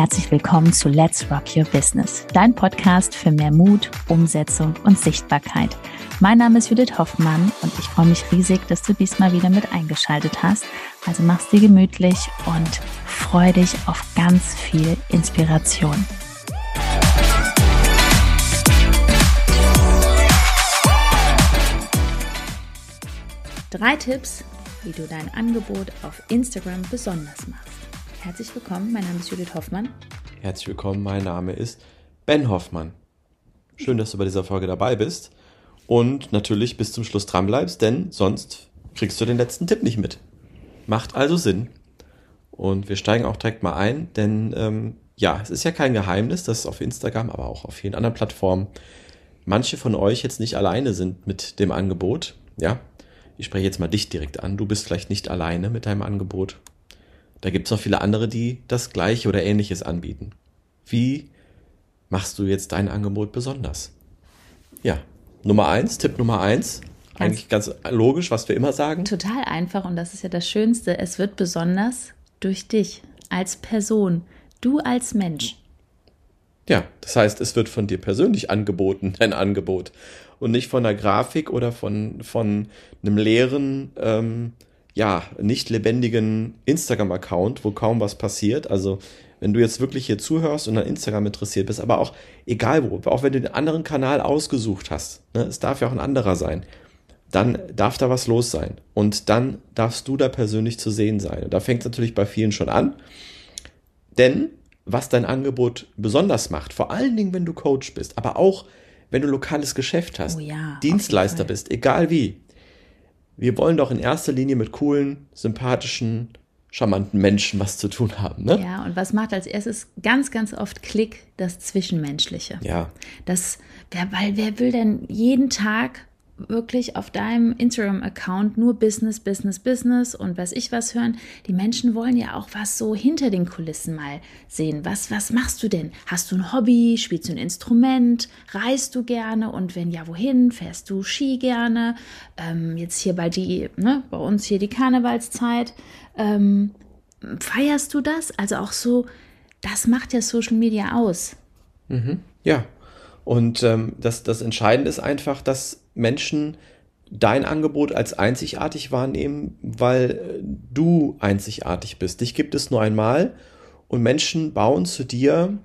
herzlich willkommen zu Let's Rock Your Business, dein Podcast für mehr Mut, Umsetzung und Sichtbarkeit. Mein Name ist Judith Hoffmann und ich freue mich riesig, dass du diesmal wieder mit eingeschaltet hast. Also mach's dir gemütlich und freu dich auf ganz viel Inspiration. Drei Tipps, wie du dein Angebot auf Instagram besonders machst. Herzlich willkommen, mein Name ist Judith Hoffmann. Herzlich willkommen, mein Name ist Ben Hoffmann. Schön, dass du bei dieser Folge dabei bist und natürlich bis zum Schluss dran bleibst, denn sonst kriegst du den letzten Tipp nicht mit. Macht also Sinn. Und wir steigen auch direkt mal ein, denn ähm, ja, es ist ja kein Geheimnis, dass auf Instagram, aber auch auf vielen anderen Plattformen manche von euch jetzt nicht alleine sind mit dem Angebot. Ja, ich spreche jetzt mal dich direkt an. Du bist vielleicht nicht alleine mit deinem Angebot. Da gibt es noch viele andere, die das gleiche oder ähnliches anbieten. Wie machst du jetzt dein Angebot besonders? Ja, Nummer eins, Tipp Nummer eins. Ganz eigentlich ganz logisch, was wir immer sagen. Total einfach und das ist ja das Schönste. Es wird besonders durch dich als Person, du als Mensch. Ja, das heißt, es wird von dir persönlich angeboten, dein Angebot. Und nicht von einer Grafik oder von, von einem leeren ähm, ja, nicht lebendigen Instagram-Account, wo kaum was passiert. Also, wenn du jetzt wirklich hier zuhörst und an Instagram interessiert bist, aber auch egal wo, auch wenn du den anderen Kanal ausgesucht hast, ne, es darf ja auch ein anderer sein, dann darf da was los sein. Und dann darfst du da persönlich zu sehen sein. Und da fängt es natürlich bei vielen schon an. Denn was dein Angebot besonders macht, vor allen Dingen, wenn du Coach bist, aber auch wenn du lokales Geschäft hast, oh ja, Dienstleister bist, egal wie, wir wollen doch in erster Linie mit coolen, sympathischen, charmanten Menschen was zu tun haben. Ne? Ja, und was macht als erstes ganz, ganz oft Klick? Das Zwischenmenschliche. Ja. Das, wer, weil wer will denn jeden Tag wirklich auf deinem Instagram-Account nur Business, Business, Business und was ich was hören. Die Menschen wollen ja auch was so hinter den Kulissen mal sehen. Was, was machst du denn? Hast du ein Hobby? Spielst du ein Instrument? Reist du gerne? Und wenn ja, wohin? Fährst du Ski gerne? Ähm, jetzt hier bald die, ne, bei uns hier die Karnevalszeit. Ähm, feierst du das? Also auch so, das macht ja Social Media aus. Mhm. Ja, und ähm, das, das Entscheidende ist einfach, dass Menschen dein Angebot als einzigartig wahrnehmen, weil äh, du einzigartig bist. Dich gibt es nur einmal und Menschen bauen zu dir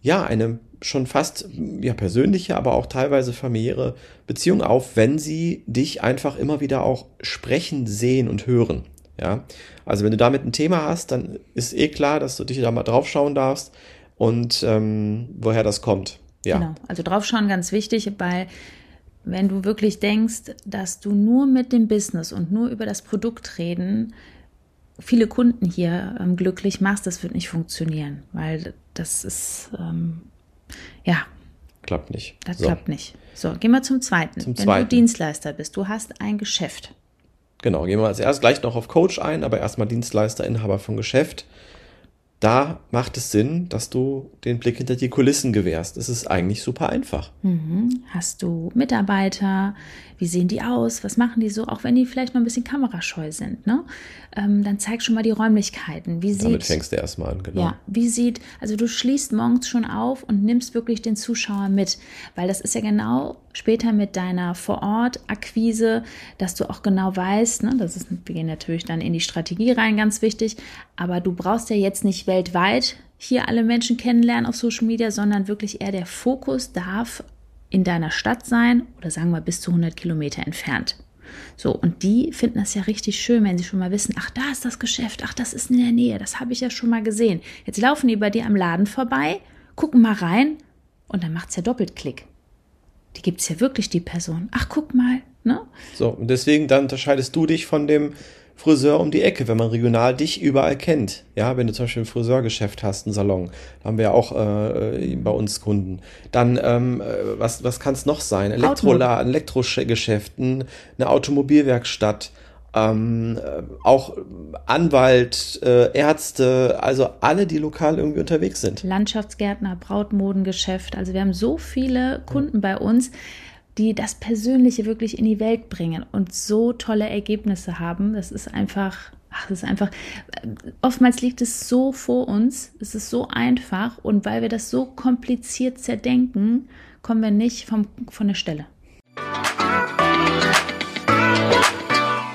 ja eine schon fast ja persönliche, aber auch teilweise familiäre Beziehung auf, wenn sie dich einfach immer wieder auch sprechen, sehen und hören. Ja, also wenn du damit ein Thema hast, dann ist eh klar, dass du dich da mal drauf schauen darfst und ähm, woher das kommt. Ja. Genau, also draufschauen ganz wichtig, weil wenn du wirklich denkst, dass du nur mit dem Business und nur über das Produkt reden viele Kunden hier ähm, glücklich machst, das wird nicht funktionieren, weil das ist, ähm, ja. Klappt nicht. Das so. klappt nicht. So, gehen wir zum zweiten. Zum wenn zweiten. du Dienstleister bist, du hast ein Geschäft. Genau, gehen wir als erst gleich noch auf Coach ein, aber erstmal Dienstleister, Inhaber von Geschäft da macht es Sinn, dass du den Blick hinter die Kulissen gewährst. Es ist eigentlich super einfach. Mhm. Hast du Mitarbeiter? Wie sehen die aus? Was machen die so? Auch wenn die vielleicht noch ein bisschen kamerascheu sind, ne? Ähm, dann zeig schon mal die Räumlichkeiten. Wie Damit fängst du erstmal an, genau. Ja, wie sieht, also du schließt morgens schon auf und nimmst wirklich den Zuschauer mit, weil das ist ja genau später mit deiner Vorort-Akquise, dass du auch genau weißt, ne, das ist, wir gehen natürlich dann in die Strategie rein, ganz wichtig, aber du brauchst ja jetzt nicht weltweit hier alle Menschen kennenlernen auf Social Media, sondern wirklich eher der Fokus darf in deiner Stadt sein oder sagen wir bis zu 100 Kilometer entfernt. So, und die finden das ja richtig schön, wenn sie schon mal wissen, ach, da ist das Geschäft, ach, das ist in der Nähe, das habe ich ja schon mal gesehen. Jetzt laufen die bei dir am Laden vorbei, gucken mal rein und dann macht es ja doppelt Klick die gibt es ja wirklich, die Person. Ach, guck mal. Ne? So, und deswegen dann unterscheidest du dich von dem Friseur um die Ecke, wenn man regional dich überall kennt. Ja, wenn du zum Beispiel ein Friseurgeschäft hast, einen Salon, da haben wir ja auch äh, bei uns Kunden. Dann, ähm, äh, was, was kann es noch sein? Elektroladen, Elektrogeschäft, eine Automobilwerkstatt, ähm, äh, auch Anwalt, äh, Ärzte, also alle, die lokal irgendwie unterwegs sind. Landschaftsgärtner, Brautmodengeschäft. Also wir haben so viele Kunden bei uns, die das Persönliche wirklich in die Welt bringen und so tolle Ergebnisse haben. Das ist einfach ach, es ist einfach, oftmals liegt es so vor uns, es ist so einfach und weil wir das so kompliziert zerdenken, kommen wir nicht vom, von der Stelle.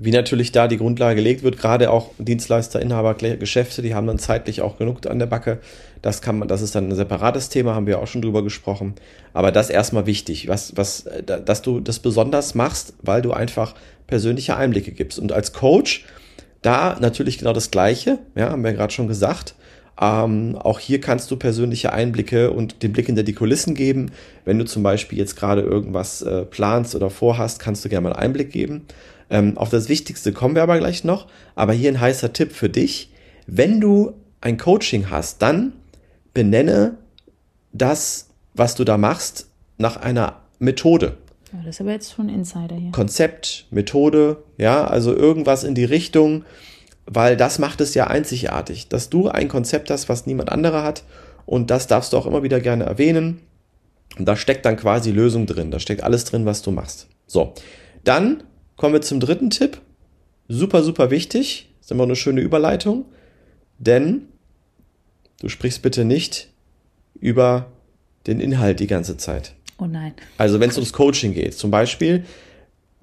Wie natürlich da die Grundlage gelegt wird, gerade auch Dienstleister, Inhaber, Geschäfte, die haben dann zeitlich auch genug an der Backe. Das kann man, das ist dann ein separates Thema, haben wir auch schon drüber gesprochen. Aber das erstmal wichtig, was, was, dass du das besonders machst, weil du einfach persönliche Einblicke gibst. Und als Coach da natürlich genau das Gleiche, ja, haben wir gerade schon gesagt. Ähm, auch hier kannst du persönliche Einblicke und den Blick hinter die Kulissen geben. Wenn du zum Beispiel jetzt gerade irgendwas äh, planst oder vorhast, kannst du gerne mal einen Einblick geben. Ähm, auf das Wichtigste kommen wir aber gleich noch. Aber hier ein heißer Tipp für dich. Wenn du ein Coaching hast, dann benenne das, was du da machst, nach einer Methode. Ja, das ist aber jetzt schon Insider hier. Konzept, Methode, ja, also irgendwas in die Richtung, weil das macht es ja einzigartig, dass du ein Konzept hast, was niemand anderer hat und das darfst du auch immer wieder gerne erwähnen. Und da steckt dann quasi Lösung drin, da steckt alles drin, was du machst. So, dann kommen wir zum dritten Tipp. Super, super wichtig, ist immer eine schöne Überleitung, denn du sprichst bitte nicht über den Inhalt die ganze Zeit. Oh nein. Also wenn es ums Coaching geht, zum Beispiel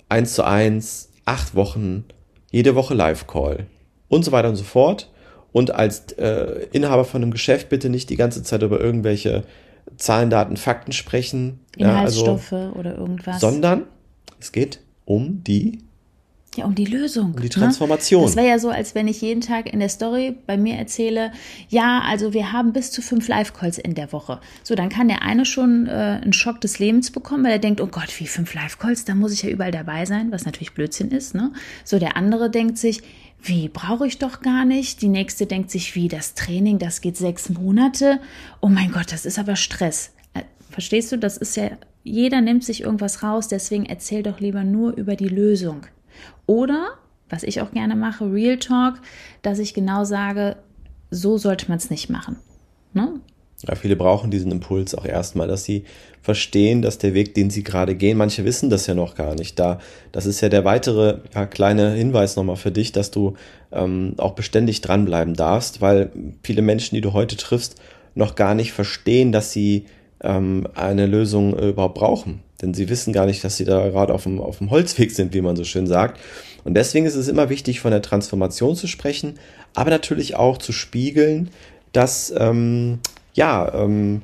eins zu eins, acht Wochen, jede Woche Live-Call und so weiter und so fort. Und als äh, Inhaber von einem Geschäft bitte nicht die ganze Zeit über irgendwelche Zahlen, Daten, Fakten sprechen. Inhaltsstoffe ja, also, oder irgendwas. Sondern es geht um die ja, um die Lösung. Um die Transformation. Ne? Das wäre ja so, als wenn ich jeden Tag in der Story bei mir erzähle, ja, also wir haben bis zu fünf Live-Calls in der Woche. So, dann kann der eine schon äh, einen Schock des Lebens bekommen, weil er denkt, oh Gott, wie fünf Live-Calls, da muss ich ja überall dabei sein, was natürlich Blödsinn ist. Ne? So, der andere denkt sich, wie brauche ich doch gar nicht. Die nächste denkt sich, wie das Training, das geht sechs Monate. Oh mein Gott, das ist aber Stress. Äh, verstehst du, das ist ja, jeder nimmt sich irgendwas raus, deswegen erzähl doch lieber nur über die Lösung. Oder, was ich auch gerne mache, Real Talk, dass ich genau sage, so sollte man es nicht machen. Ne? Ja, viele brauchen diesen Impuls auch erstmal, dass sie verstehen, dass der Weg, den sie gerade gehen, manche wissen das ja noch gar nicht. Da, das ist ja der weitere ja, kleine Hinweis nochmal für dich, dass du ähm, auch beständig dranbleiben darfst, weil viele Menschen, die du heute triffst, noch gar nicht verstehen, dass sie ähm, eine Lösung äh, überhaupt brauchen. Denn sie wissen gar nicht, dass sie da gerade auf dem, auf dem Holzweg sind, wie man so schön sagt. Und deswegen ist es immer wichtig, von der Transformation zu sprechen, aber natürlich auch zu spiegeln, dass, ähm, ja, ähm,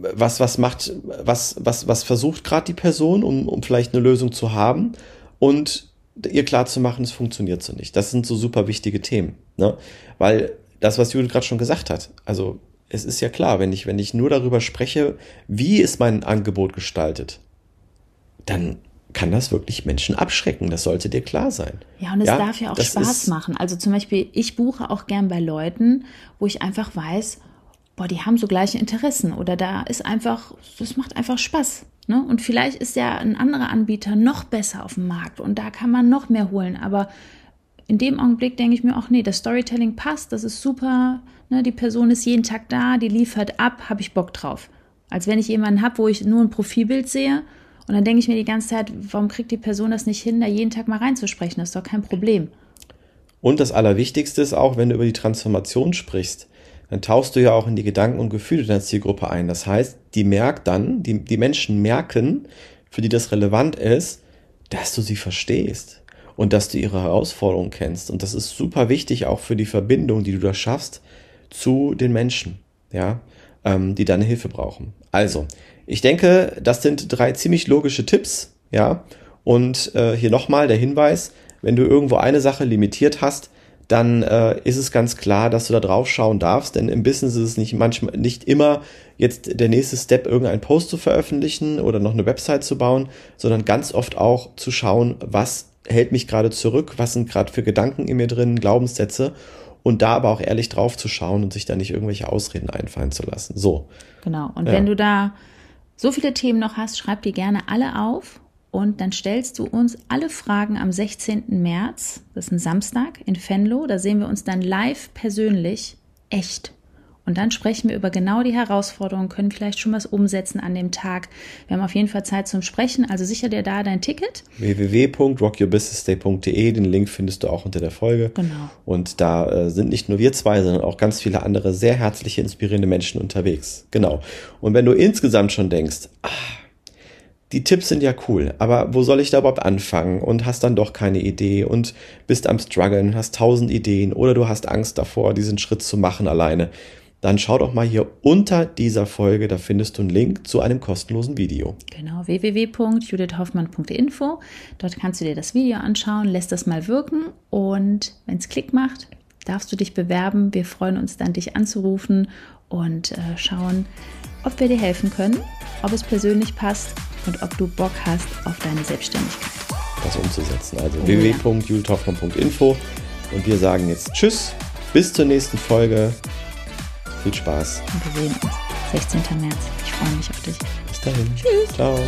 was, was macht, was, was, was versucht gerade die Person, um, um vielleicht eine Lösung zu haben und ihr klar zu machen, es funktioniert so nicht. Das sind so super wichtige Themen, ne? Weil das, was Judith gerade schon gesagt hat, also es ist ja klar, wenn ich, wenn ich nur darüber spreche, wie ist mein Angebot gestaltet, dann kann das wirklich Menschen abschrecken. Das sollte dir klar sein. Ja, und es ja, darf ja auch Spaß machen. Also zum Beispiel, ich buche auch gern bei Leuten, wo ich einfach weiß, boah, die haben so gleiche Interessen oder da ist einfach, das macht einfach Spaß. Ne? Und vielleicht ist ja ein anderer Anbieter noch besser auf dem Markt und da kann man noch mehr holen. Aber in dem Augenblick denke ich mir auch, nee, das Storytelling passt, das ist super, ne? die Person ist jeden Tag da, die liefert ab, habe ich Bock drauf. Als wenn ich jemanden habe, wo ich nur ein Profilbild sehe und dann denke ich mir die ganze Zeit, warum kriegt die Person das nicht hin, da jeden Tag mal reinzusprechen? Das ist doch kein Problem. Und das Allerwichtigste ist auch, wenn du über die Transformation sprichst, dann tauchst du ja auch in die Gedanken und Gefühle deiner Zielgruppe ein. Das heißt, die merkt dann, die, die Menschen merken, für die das relevant ist, dass du sie verstehst und dass du ihre Herausforderungen kennst. Und das ist super wichtig auch für die Verbindung, die du da schaffst zu den Menschen, ja, ähm, die deine Hilfe brauchen. Also, ich denke, das sind drei ziemlich logische Tipps, ja. Und äh, hier nochmal der Hinweis, wenn du irgendwo eine Sache limitiert hast, dann äh, ist es ganz klar, dass du da drauf schauen darfst, denn im Business ist es nicht manchmal nicht immer jetzt der nächste Step, irgendeinen Post zu veröffentlichen oder noch eine Website zu bauen, sondern ganz oft auch zu schauen, was hält mich gerade zurück, was sind gerade für Gedanken in mir drin, Glaubenssätze und da aber auch ehrlich drauf zu schauen und sich da nicht irgendwelche Ausreden einfallen zu lassen. So. Genau. Und Ja. wenn du da so viele Themen noch hast, schreib die gerne alle auf und dann stellst du uns alle Fragen am 16. März, das ist ein Samstag in Venlo, da sehen wir uns dann live persönlich, echt. Und dann sprechen wir über genau die Herausforderungen, können vielleicht schon was umsetzen an dem Tag. Wir haben auf jeden Fall Zeit zum Sprechen, also sicher dir da dein Ticket. www.rockyourbusinessday.de, den Link findest du auch unter der Folge. Genau. Und da äh, sind nicht nur wir zwei, sondern auch ganz viele andere sehr herzliche, inspirierende Menschen unterwegs. Genau. Und wenn du insgesamt schon denkst, ah, die Tipps sind ja cool, aber wo soll ich da überhaupt anfangen und hast dann doch keine Idee und bist am struggeln, hast tausend Ideen oder du hast Angst davor, diesen Schritt zu machen alleine, dann schau doch mal hier unter dieser Folge, da findest du einen Link zu einem kostenlosen Video. Genau, www.judithhoffmann.info. Dort kannst du dir das Video anschauen, lässt das mal wirken und wenn es Klick macht, darfst du dich bewerben. Wir freuen uns dann, dich anzurufen und äh, schauen, ob wir dir helfen können, ob es persönlich passt und ob du Bock hast auf deine Selbstständigkeit. das umzusetzen. Also Oh ja. www.julthoffmann.info und wir sagen jetzt Tschüss, bis zur nächsten Folge. Viel Spaß. Und wir sehen uns 16. März. Ich freue mich auf dich. Bis dahin. Tschüss. Ciao.